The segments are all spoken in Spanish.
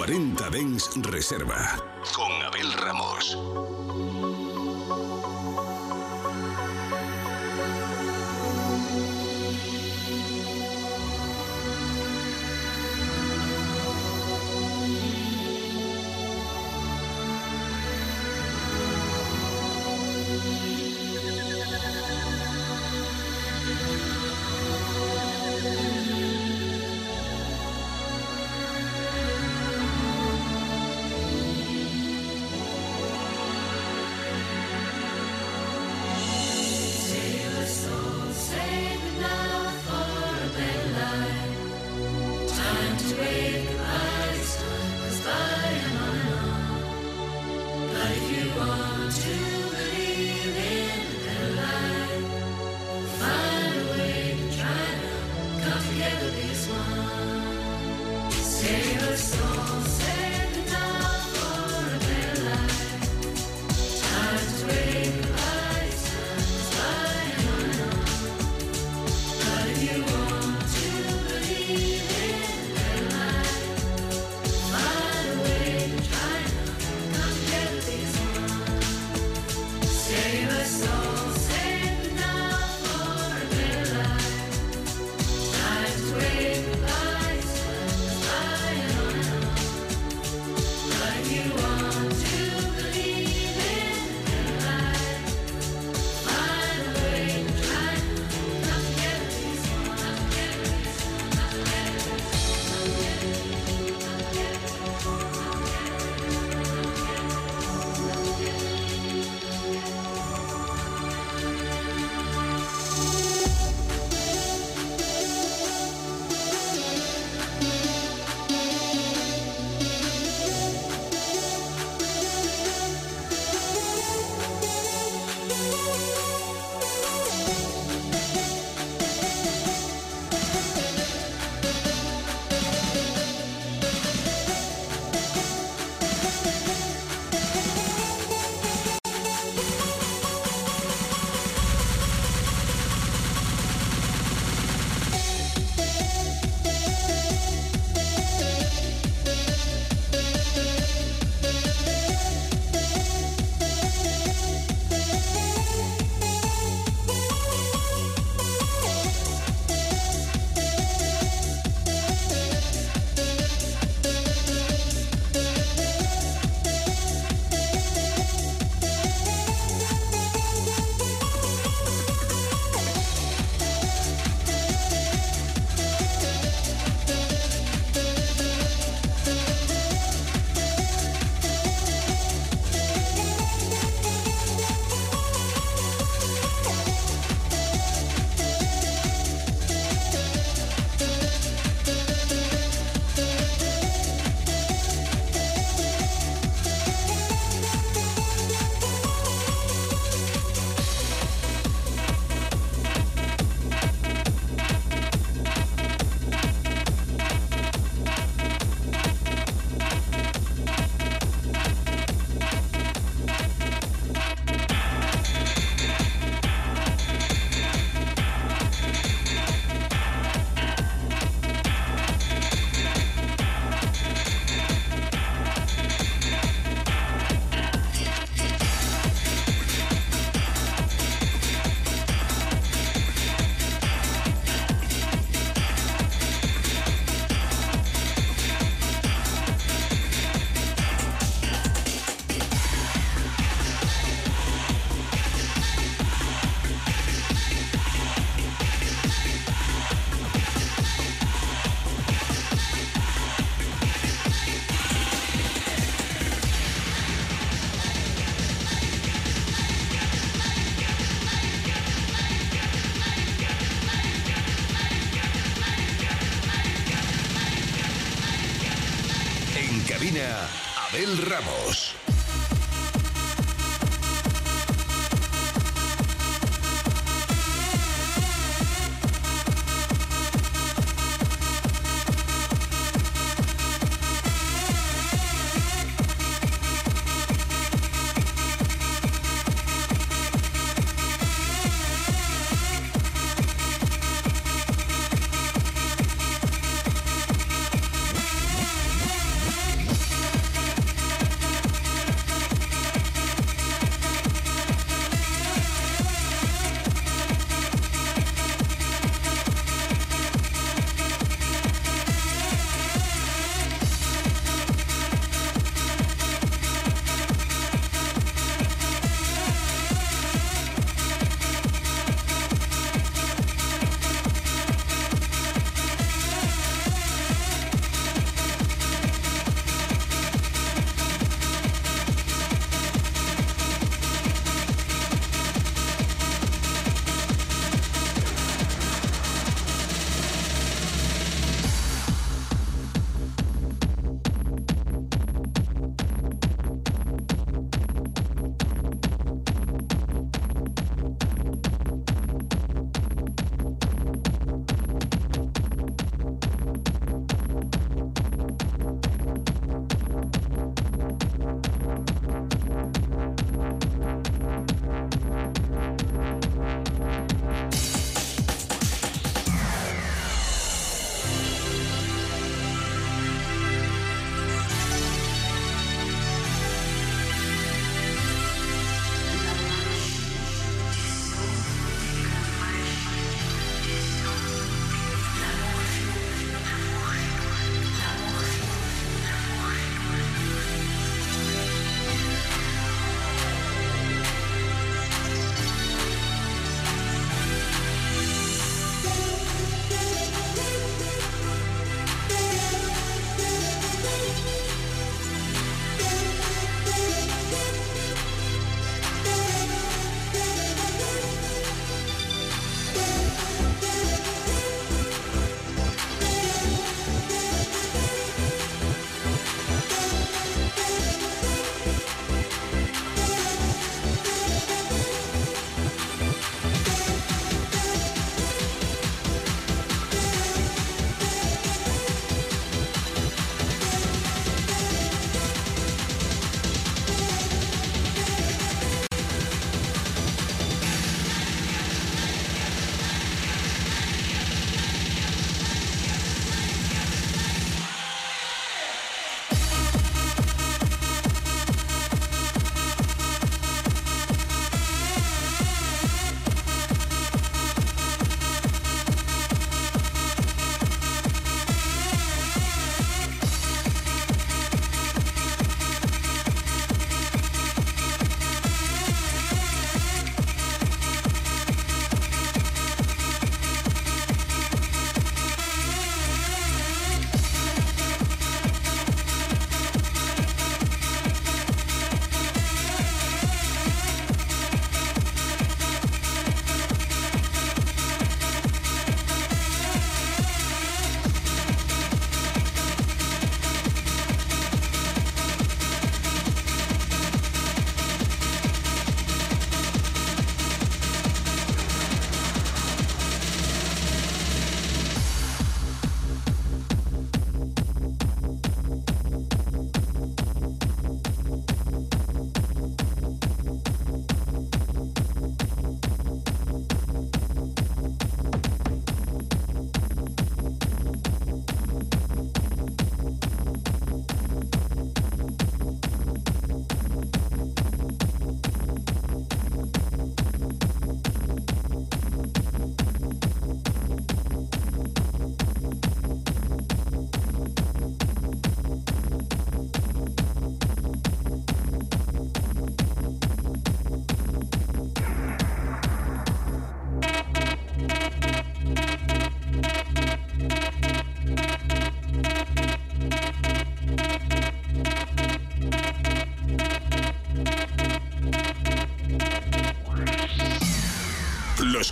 40 Dens Reserva con Abel Ramos.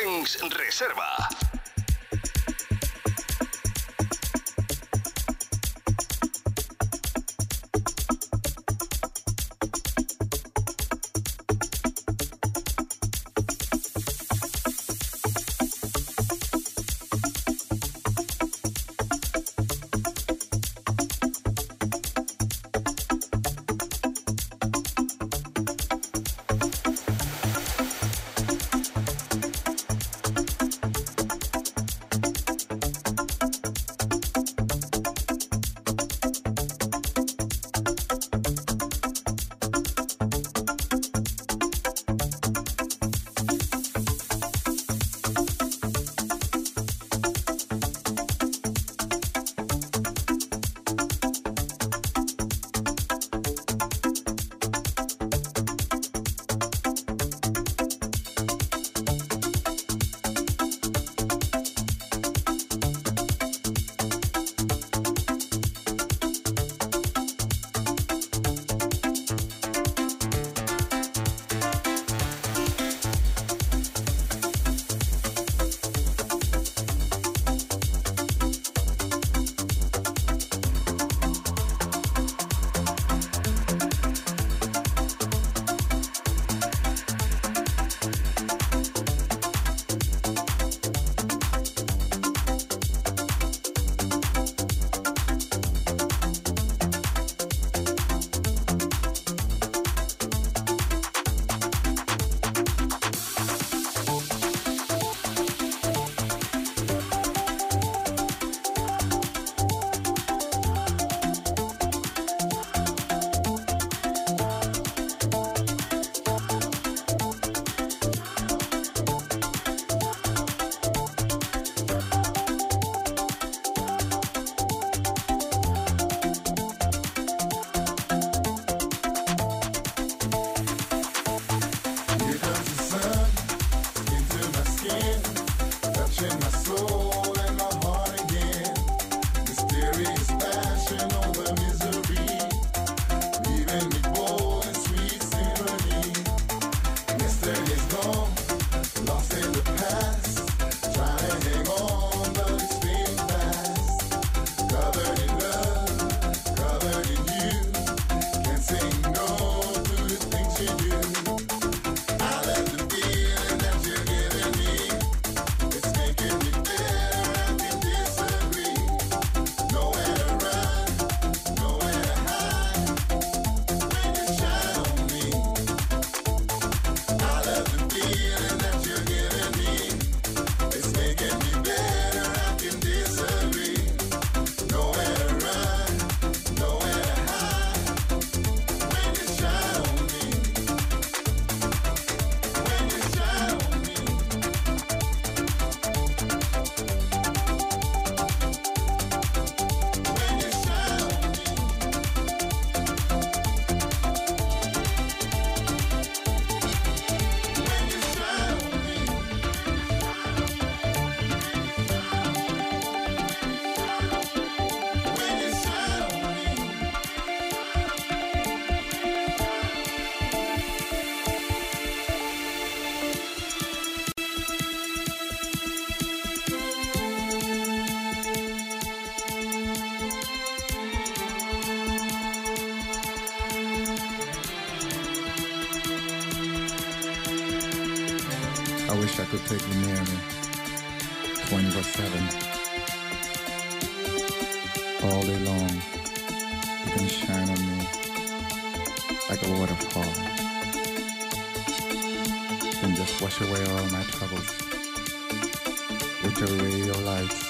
Reserva. perfectly near me 24 7. All day long, you can shine on me like a waterfall. and just wash away all my troubles, with your your lights.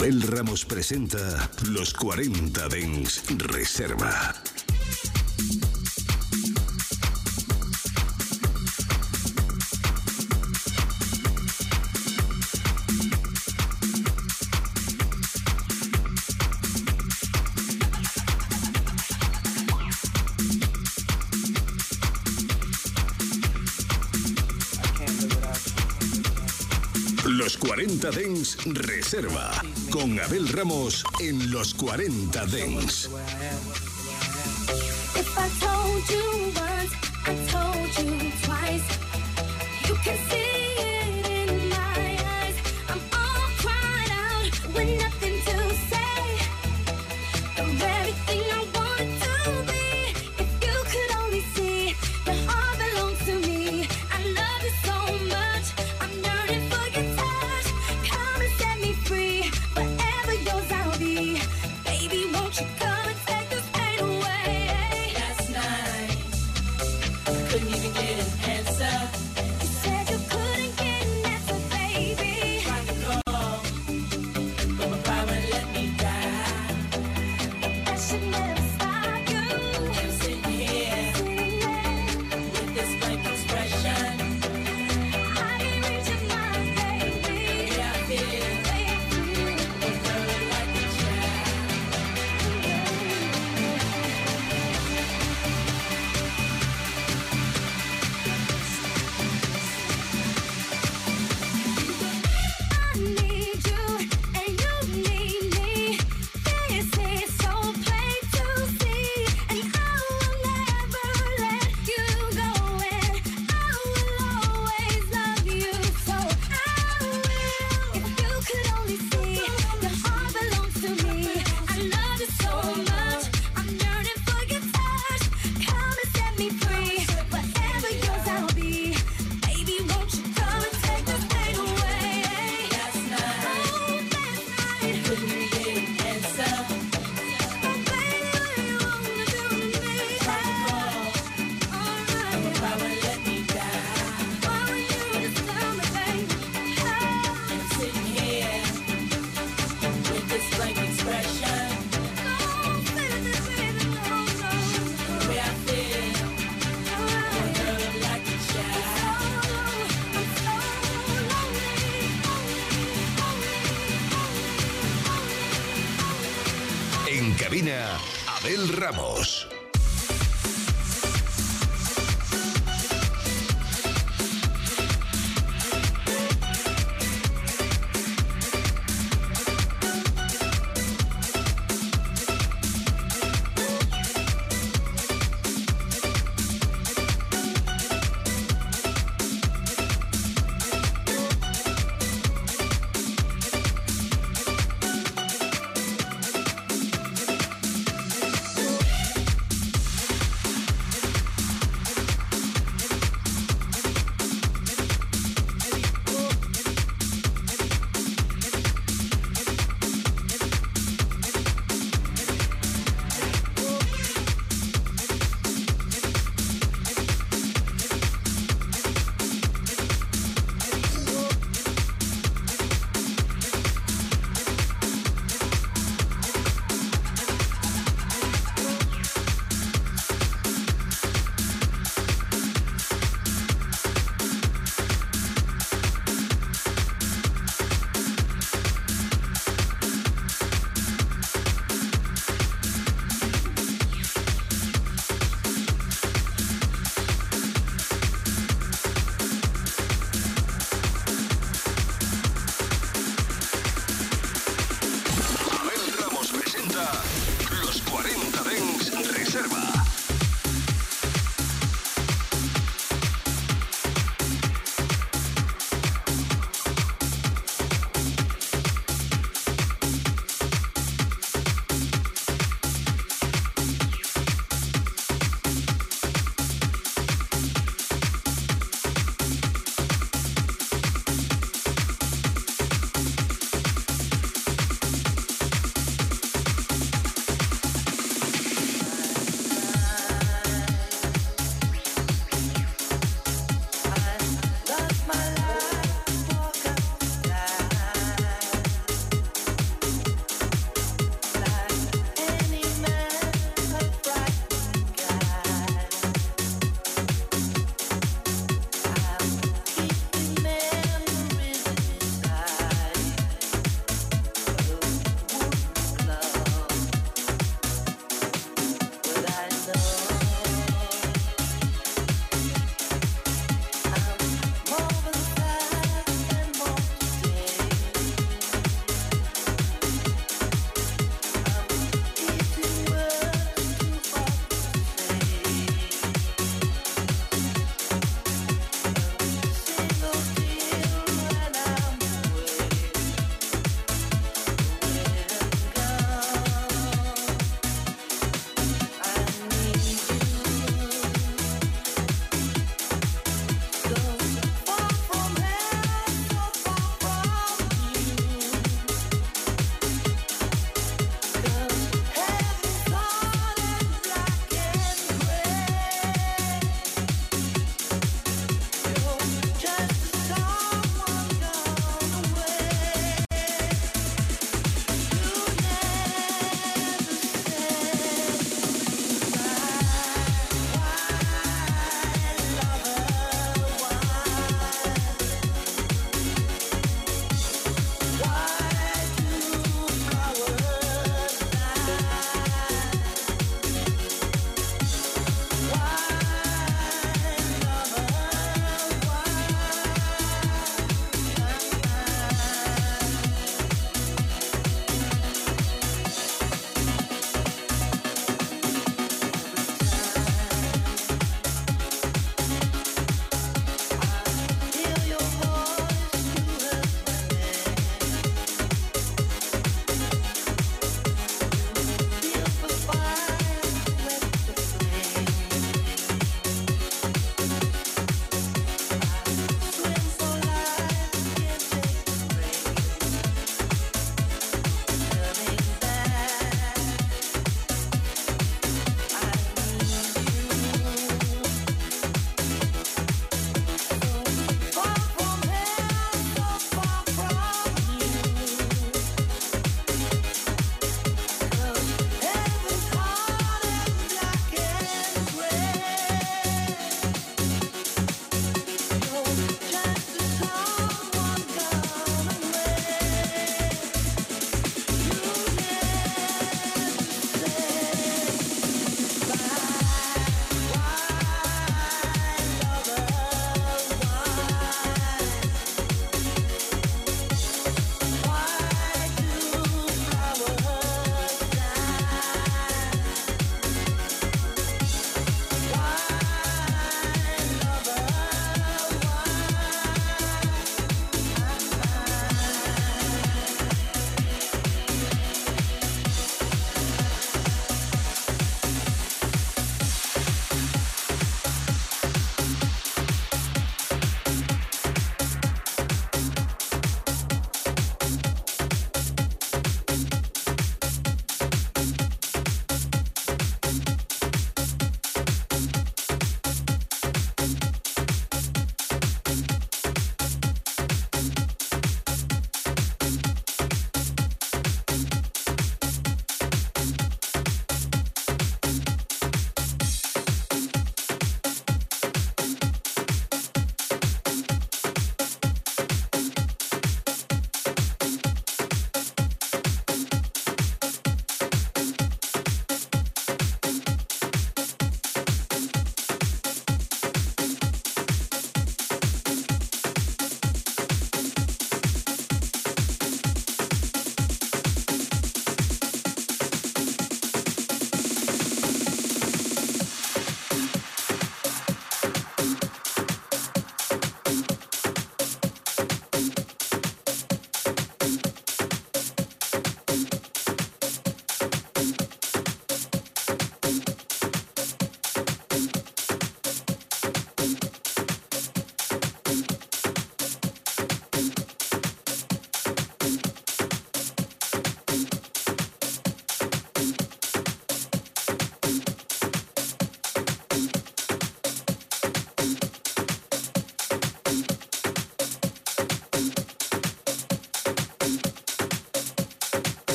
Abel Ramos presenta Los 40 Dens Reserva. Los 40 Dens Reserva con Abel Ramos en los 40 Dents.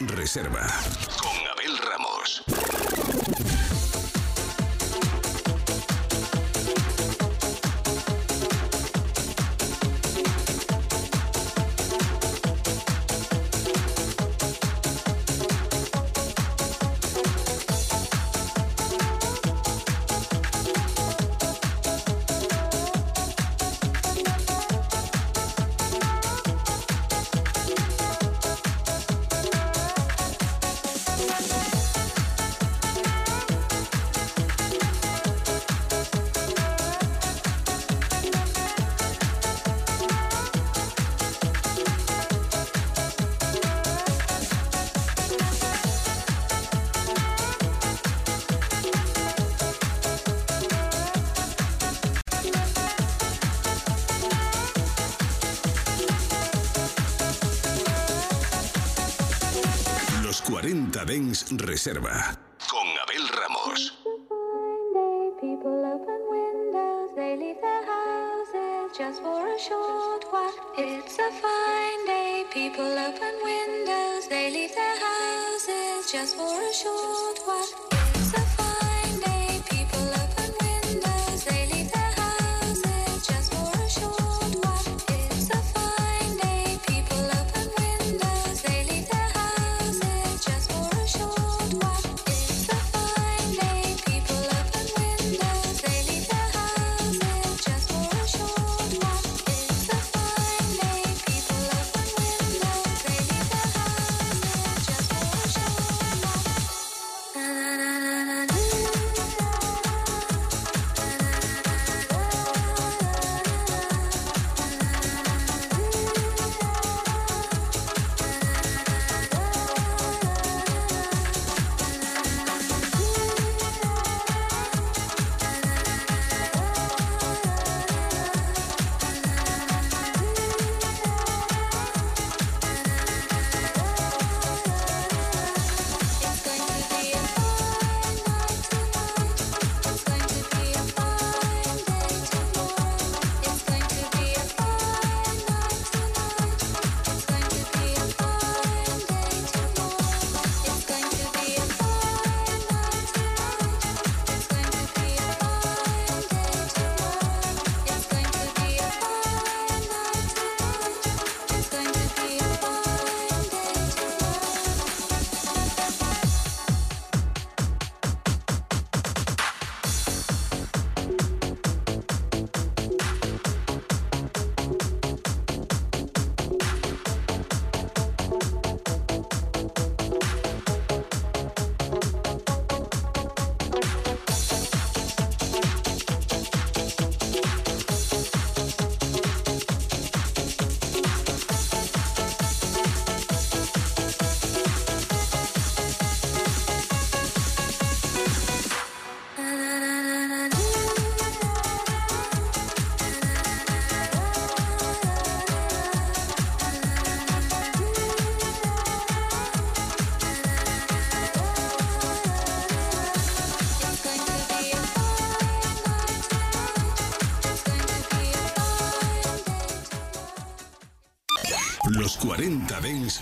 Reserva. Reserva con Abel Ramos. Just for a short while, it's a fine day. People open windows, they leave their houses just for a short while.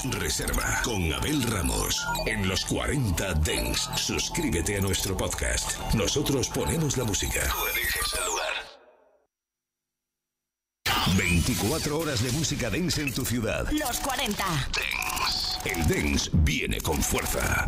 Reserva con Abel Ramos en los 40 Dengs. Suscríbete a nuestro podcast. Nosotros ponemos la música. Tú eliges el lugar. 24 horas de música dance en tu ciudad. Los 40 Dengs. El dance viene con fuerza.